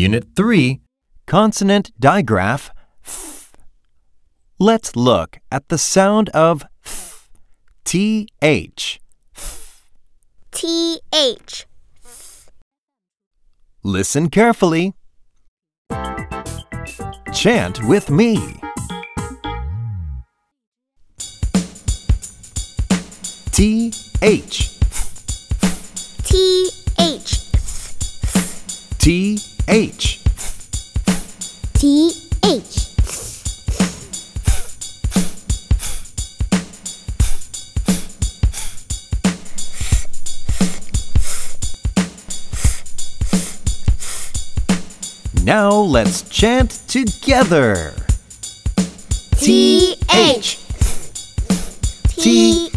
Unit 3 Consonant Digraph F. Let's look at the sound of th. th. T H. Listen carefully. Chant with me. T H T H. T H T H. Now let's chant together. T H. T H.